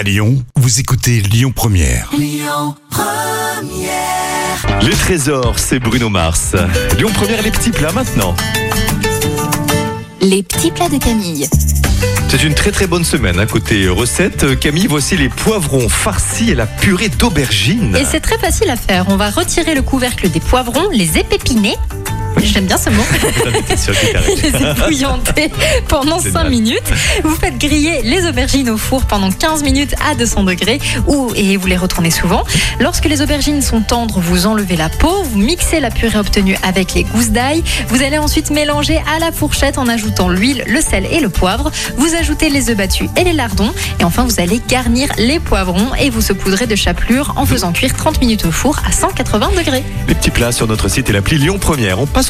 À Lyon, vous écoutez Lyon Première. Les trésors, c'est Bruno Mars. Lyon Première, les petits plats maintenant. Les petits plats de Camille. C'est une très très bonne semaine. À côté recette, Camille, voici les poivrons farcis et la purée d'aubergine. Et c'est très facile à faire. On va retirer le couvercle des poivrons, les épépiner. J'aime bien ce mot. Les pendant C'est 5 bien. minutes. Vous faites griller les aubergines au four pendant 15 minutes à 200 degrés ou, et vous les retournez souvent. Lorsque les aubergines sont tendres, vous enlevez la peau, vous mixez la purée obtenue avec les gousses d'ail. Vous allez ensuite mélanger à la fourchette en ajoutant l'huile, le sel et le poivre. Vous ajoutez les œufs battus et les lardons. Et enfin, vous allez garnir les poivrons et vous saupoudrez de chapelure en faisant cuire 30 minutes au four à 180 degrés. Les petits plats sur notre site et l'appli Lyon Première. On passe